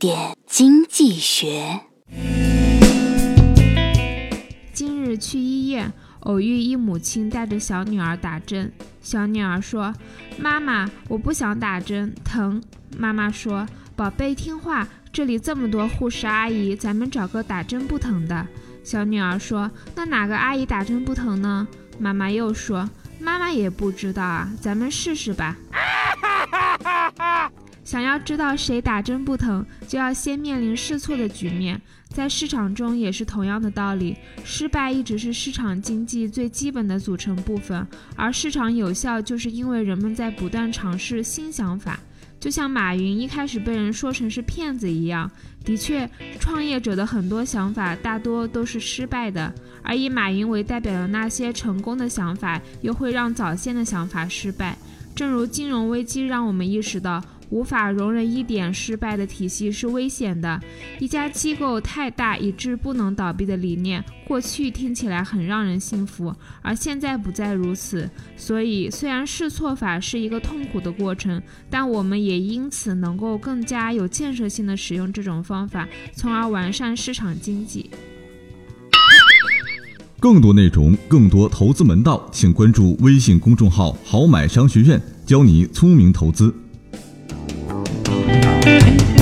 点经济学。今日去医院，偶遇一母亲带着小女儿打针。小女儿说：“妈妈，我不想打针，疼。”妈妈说：“宝贝，听话，这里这么多护士阿姨，咱们找个打针不疼的。”小女儿说：“那哪个阿姨打针不疼呢？”妈妈又说：“妈妈也不知道啊，咱们试试吧。”想要知道谁打针不疼，就要先面临试错的局面。在市场中也是同样的道理，失败一直是市场经济最基本的组成部分，而市场有效就是因为人们在不断尝试新想法。就像马云一开始被人说成是骗子一样，的确，创业者的很多想法大多都是失败的，而以马云为代表的那些成功的想法，又会让早先的想法失败。正如金融危机让我们意识到。无法容忍一点失败的体系是危险的。一家机构太大以致不能倒闭的理念，过去听起来很让人信服，而现在不再如此。所以，虽然试错法是一个痛苦的过程，但我们也因此能够更加有建设性的使用这种方法，从而完善市场经济。更多内容，更多投资门道，请关注微信公众号“好买商学院”，教你聪明投资。Thank you.